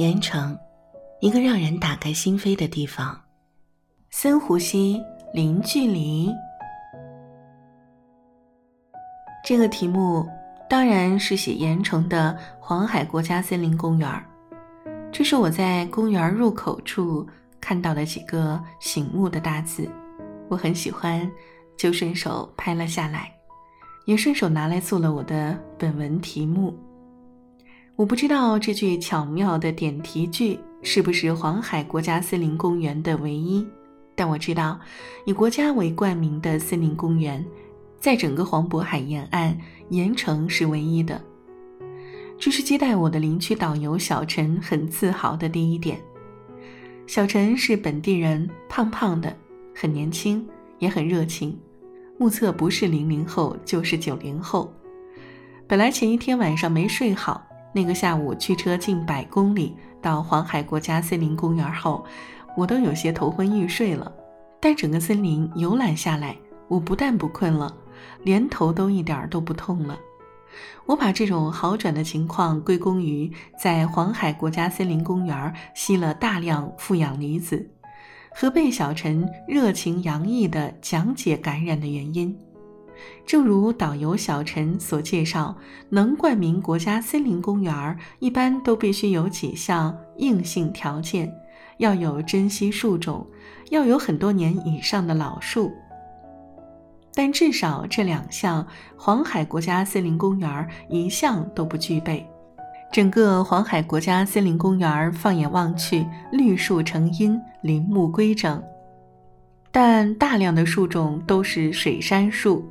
盐城，一个让人打开心扉的地方。深呼吸，零距离。这个题目当然是写盐城的黄海国家森林公园这是我在公园入口处看到的几个醒目的大字，我很喜欢，就顺手拍了下来，也顺手拿来做了我的本文题目。我不知道这句巧妙的点题句是不是黄海国家森林公园的唯一，但我知道，以国家为冠名的森林公园，在整个黄渤海沿岸，盐城是唯一的。这是接待我的林区导游小陈很自豪的第一点。小陈是本地人，胖胖的，很年轻，也很热情，目测不是零零后就是九零后。本来前一天晚上没睡好。那个下午驱车近百公里到黄海国家森林公园后，我都有些头昏欲睡了。但整个森林游览下来，我不但不困了，连头都一点都不痛了。我把这种好转的情况归功于在黄海国家森林公园吸了大量负氧离子，和被小陈热情洋溢的讲解感染的原因。正如导游小陈所介绍，能冠名国家森林公园，一般都必须有几项硬性条件：要有珍稀树种，要有很多年以上的老树。但至少这两项，黄海国家森林公园一项都不具备。整个黄海国家森林公园放眼望去，绿树成荫，林木规整，但大量的树种都是水杉树。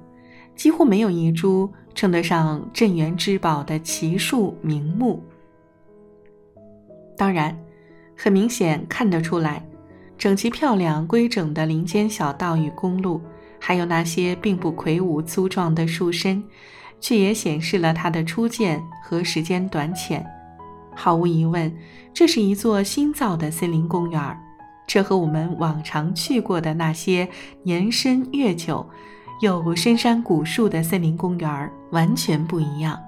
几乎没有一株称得上镇园之宝的奇树名木。当然，很明显看得出来，整齐漂亮、规整的林间小道与公路，还有那些并不魁梧粗壮的树身，却也显示了它的初见和时间短浅。毫无疑问，这是一座新造的森林公园，这和我们往常去过的那些年深月久。有深山古树的森林公园完全不一样，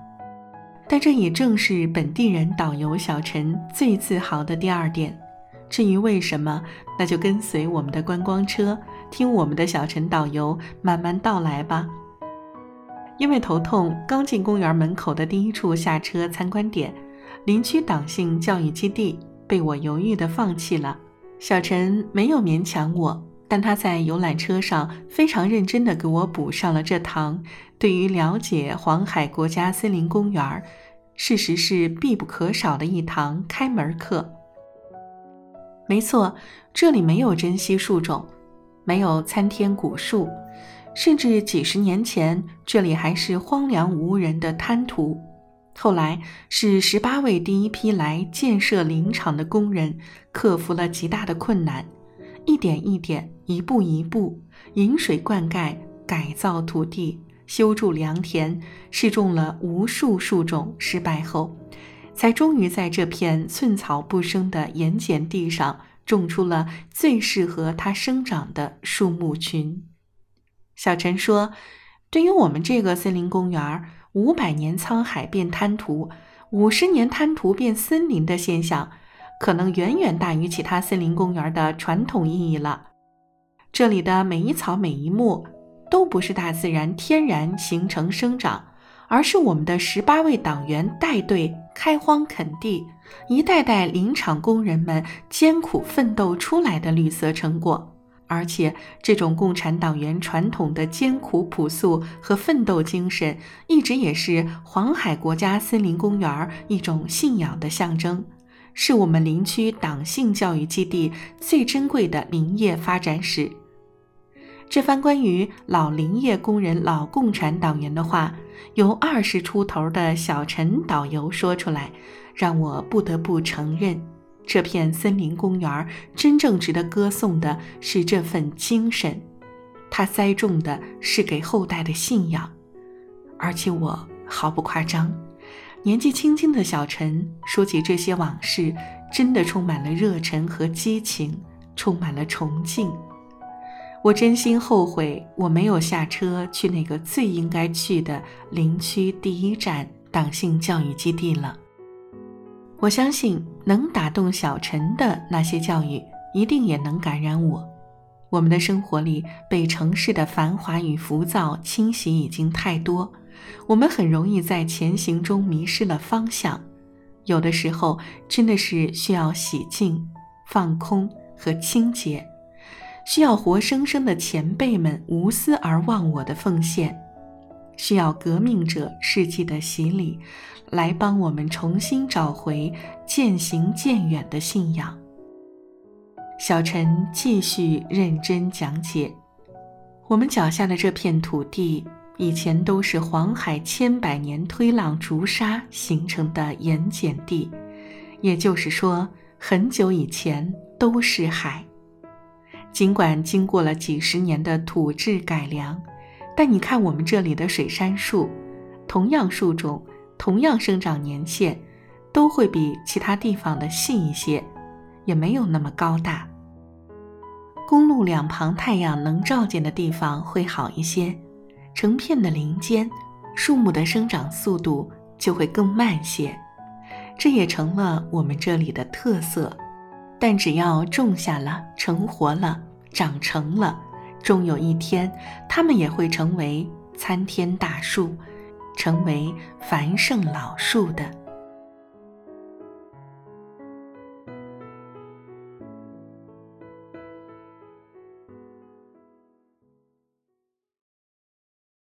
但这也正是本地人导游小陈最自豪的第二点。至于为什么，那就跟随我们的观光车，听我们的小陈导游慢慢道来吧。因为头痛，刚进公园门口的第一处下车参观点——林区党性教育基地，被我犹豫地放弃了。小陈没有勉强我。但他在游览车上非常认真地给我补上了这堂对于了解黄海国家森林公园，事实是必不可少的一堂开门课。没错，这里没有珍稀树种，没有参天古树，甚至几十年前这里还是荒凉无人的滩涂。后来是十八位第一批来建设林场的工人克服了极大的困难。一点一点，一步一步，引水灌溉，改造土地，修筑良田，试种了无数树种，失败后，才终于在这片寸草不生的盐碱地上种出了最适合它生长的树木群。小陈说：“对于我们这个森林公园，五百年沧海变滩涂，五十年滩涂变森林的现象。”可能远远大于其他森林公园的传统意义了。这里的每一草每一木，都不是大自然天然形成生长，而是我们的十八位党员带队开荒垦地，一代代林场工人们艰苦奋斗出来的绿色成果。而且，这种共产党员传统的艰苦朴素和奋斗精神，一直也是黄海国家森林公园一种信仰的象征。是我们林区党性教育基地最珍贵的林业发展史。这番关于老林业工人、老共产党员的话，由二十出头的小陈导游说出来，让我不得不承认，这片森林公园真正值得歌颂的是这份精神，它栽种的是给后代的信仰，而且我毫不夸张。年纪轻轻的小陈说起这些往事，真的充满了热忱和激情，充满了崇敬。我真心后悔我没有下车去那个最应该去的林区第一站党性教育基地了。我相信能打动小陈的那些教育，一定也能感染我。我们的生活里被城市的繁华与浮躁侵袭已经太多，我们很容易在前行中迷失了方向。有的时候真的是需要洗净、放空和清洁，需要活生生的前辈们无私而忘我的奉献。需要革命者世纪的洗礼，来帮我们重新找回渐行渐远的信仰。小陈继续认真讲解：我们脚下的这片土地，以前都是黄海千百年推浪逐沙形成的盐碱地，也就是说，很久以前都是海。尽管经过了几十年的土质改良。但你看，我们这里的水杉树，同样树种，同样生长年限，都会比其他地方的细一些，也没有那么高大。公路两旁太阳能照见的地方会好一些，成片的林间，树木的生长速度就会更慢些，这也成了我们这里的特色。但只要种下了，成活了，长成了。终有一天，它们也会成为参天大树，成为繁盛老树的。